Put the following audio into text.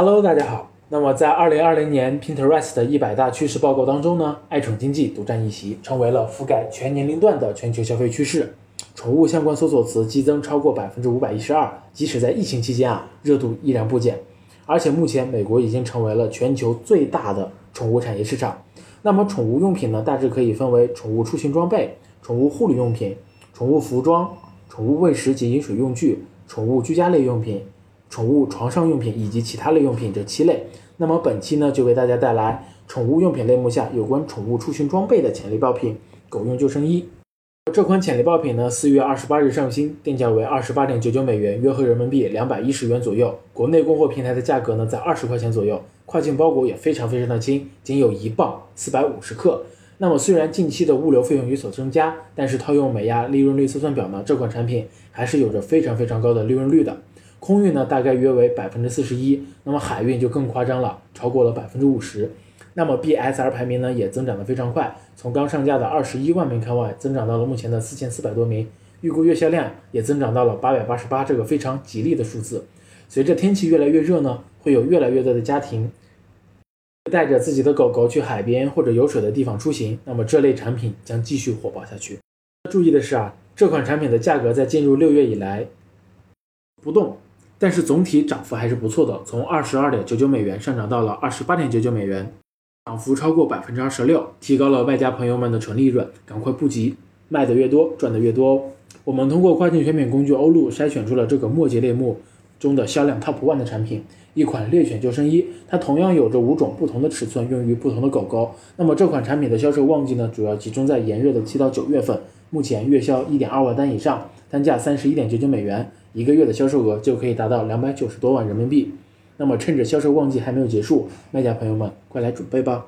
Hello，大家好。那么在二零二零年 Pinterest 的一百大趋势报告当中呢，爱宠经济独占一席，成为了覆盖全年龄段的全球消费趋势。宠物相关搜索词激增超过百分之五百一十二，即使在疫情期间啊，热度依然不减。而且目前美国已经成为了全球最大的宠物产业市场。那么宠物用品呢，大致可以分为宠物出行装备、宠物护理用品、宠物服装、宠物喂食及饮水用具、宠物居家类用品。宠物床上用品以及其他类用品这七类。那么本期呢，就为大家带来宠物用品类目下有关宠物出行装备的潜力爆品——狗用救生衣。这款潜力爆品呢，四月二十八日上新，定价为二十八点九九美元，约合人民币两百一十元左右。国内供货平台的价格呢，在二十块钱左右。跨境包裹也非常非常的轻，仅有一磅四百五十克。那么虽然近期的物流费用有所增加，但是套用美亚利润率测算表呢，这款产品还是有着非常非常高的利润率的。空运呢，大概约为百分之四十一，那么海运就更夸张了，超过了百分之五十。那么 BSR 排名呢，也增长的非常快，从刚上架的二十一万名开外，增长到了目前的四千四百多名，预估月销量也增长到了八百八十八，这个非常吉利的数字。随着天气越来越热呢，会有越来越多的家庭带着自己的狗狗去海边或者有水的地方出行，那么这类产品将继续火爆下去。注意的是啊，这款产品的价格在进入六月以来不动。但是总体涨幅还是不错的，从二十二点九九美元上涨到了二十八点九九美元，涨幅超过百分之二十六，提高了卖家朋友们的纯利润。赶快布局，卖的越多，赚的越多哦。我们通过跨境选品工具欧路筛选出了这个末节类目中的销量 top one 的产品，一款猎犬救生衣，它同样有着五种不同的尺寸，用于不同的狗狗。那么这款产品的销售旺季呢，主要集中在炎热的七到九月份，目前月销一点二万单以上，单价三十一点九九美元。一个月的销售额就可以达到两百九十多万人民币。那么趁着销售旺季还没有结束，卖家朋友们快来准备吧！